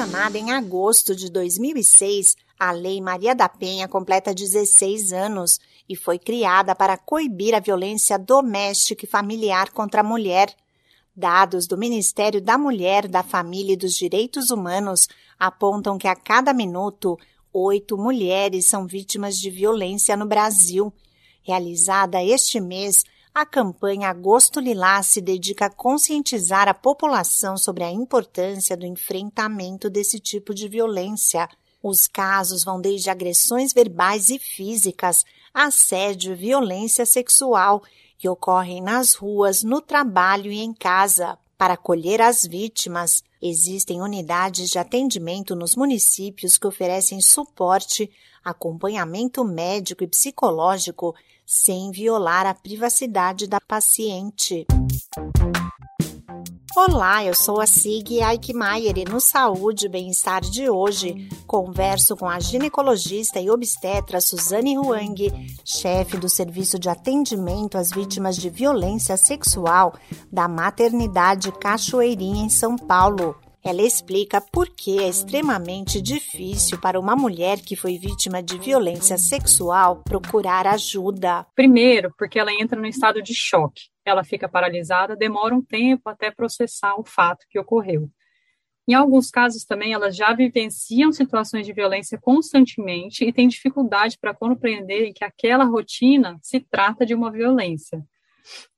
Sancionada em agosto de 2006, a Lei Maria da Penha completa 16 anos e foi criada para coibir a violência doméstica e familiar contra a mulher. Dados do Ministério da Mulher, da Família e dos Direitos Humanos apontam que a cada minuto, oito mulheres são vítimas de violência no Brasil. Realizada este mês, a campanha Agosto Lilás se dedica a conscientizar a população sobre a importância do enfrentamento desse tipo de violência. Os casos vão desde agressões verbais e físicas, assédio e violência sexual, que ocorrem nas ruas, no trabalho e em casa. Para acolher as vítimas, existem unidades de atendimento nos municípios que oferecem suporte, acompanhamento médico e psicológico sem violar a privacidade da paciente. Olá, eu sou a Sig Aikmaier e no Saúde e Bem-Estar de hoje converso com a ginecologista e obstetra Suzane Huang, chefe do Serviço de Atendimento às Vítimas de Violência Sexual da Maternidade Cachoeirinha em São Paulo. Ela explica por que é extremamente difícil para uma mulher que foi vítima de violência sexual procurar ajuda. Primeiro, porque ela entra no estado de choque. Ela fica paralisada, demora um tempo até processar o fato que ocorreu. Em alguns casos também, elas já vivenciam situações de violência constantemente e têm dificuldade para compreender que aquela rotina se trata de uma violência.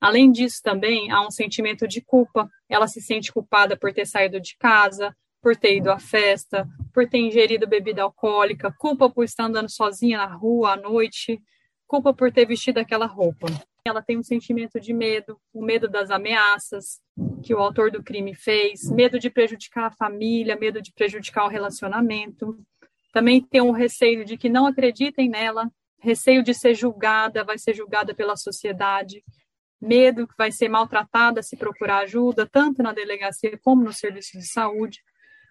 Além disso, também há um sentimento de culpa. Ela se sente culpada por ter saído de casa, por ter ido à festa, por ter ingerido bebida alcoólica, culpa por estar andando sozinha na rua à noite, culpa por ter vestido aquela roupa. Ela tem um sentimento de medo, o medo das ameaças que o autor do crime fez, medo de prejudicar a família, medo de prejudicar o relacionamento. Também tem um receio de que não acreditem nela, receio de ser julgada, vai ser julgada pela sociedade medo que vai ser maltratada se procurar ajuda, tanto na delegacia como no serviço de saúde.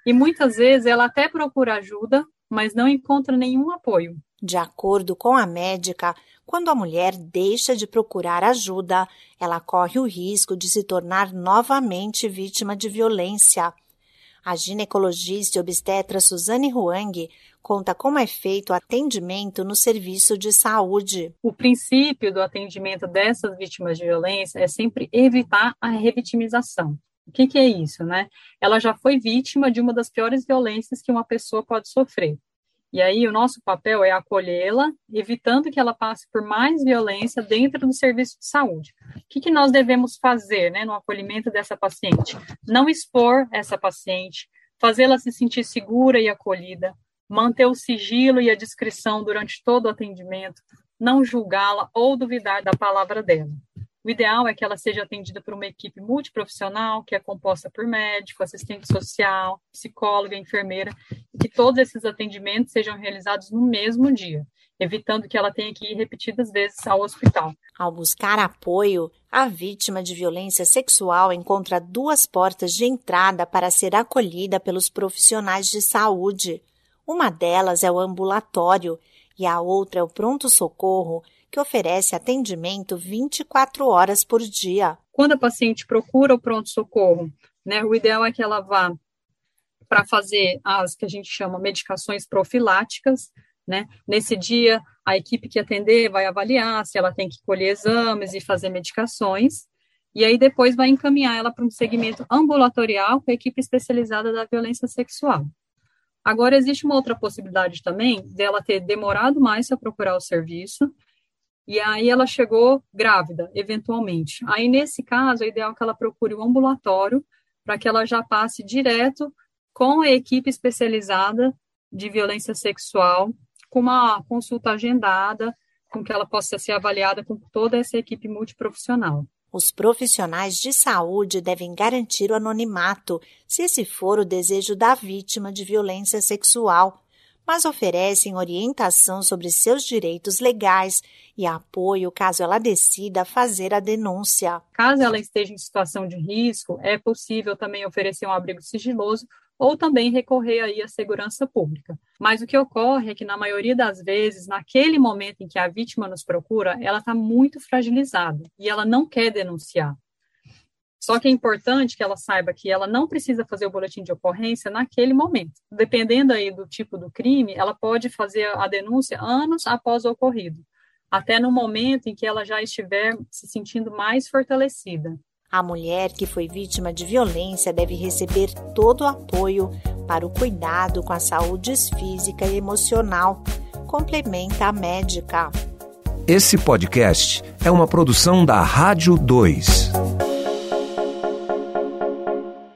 E muitas vezes ela até procura ajuda, mas não encontra nenhum apoio. De acordo com a médica, quando a mulher deixa de procurar ajuda, ela corre o risco de se tornar novamente vítima de violência. A ginecologista e obstetra Suzane Huang conta como é feito o atendimento no serviço de saúde. O princípio do atendimento dessas vítimas de violência é sempre evitar a revitimização. O que, que é isso, né? Ela já foi vítima de uma das piores violências que uma pessoa pode sofrer. E aí o nosso papel é acolhê-la, evitando que ela passe por mais violência dentro do serviço de saúde. O que, que nós devemos fazer né, no acolhimento dessa paciente? Não expor essa paciente, fazê-la se sentir segura e acolhida, manter o sigilo e a discrição durante todo o atendimento, não julgá-la ou duvidar da palavra dela. O ideal é que ela seja atendida por uma equipe multiprofissional, que é composta por médico, assistente social, psicóloga, enfermeira, e que todos esses atendimentos sejam realizados no mesmo dia, evitando que ela tenha que ir repetidas vezes ao hospital. Ao buscar apoio, a vítima de violência sexual encontra duas portas de entrada para ser acolhida pelos profissionais de saúde. Uma delas é o ambulatório e a outra é o pronto-socorro, que oferece atendimento 24 horas por dia. Quando a paciente procura o pronto-socorro, né, o ideal é que ela vá para fazer as que a gente chama medicações profiláticas, né? Nesse dia, a equipe que atender vai avaliar se ela tem que colher exames e fazer medicações, e aí depois vai encaminhar ela para um segmento ambulatorial com a equipe especializada da violência sexual. Agora, existe uma outra possibilidade também dela ter demorado mais para procurar o serviço e aí ela chegou grávida, eventualmente. Aí, nesse caso, é ideal que ela procure o um ambulatório para que ela já passe direto com a equipe especializada de violência sexual, com uma consulta agendada, com que ela possa ser avaliada com toda essa equipe multiprofissional. Os profissionais de saúde devem garantir o anonimato, se esse for o desejo da vítima de violência sexual, mas oferecem orientação sobre seus direitos legais e apoio caso ela decida fazer a denúncia. Caso ela esteja em situação de risco, é possível também oferecer um abrigo sigiloso ou também recorrer aí à segurança pública. Mas o que ocorre é que, na maioria das vezes, naquele momento em que a vítima nos procura, ela está muito fragilizada e ela não quer denunciar. Só que é importante que ela saiba que ela não precisa fazer o boletim de ocorrência naquele momento. Dependendo aí do tipo do crime, ela pode fazer a denúncia anos após o ocorrido, até no momento em que ela já estiver se sentindo mais fortalecida. A mulher que foi vítima de violência deve receber todo o apoio para o cuidado com a saúde física e emocional, complementa a médica. Esse podcast é uma produção da Rádio 2.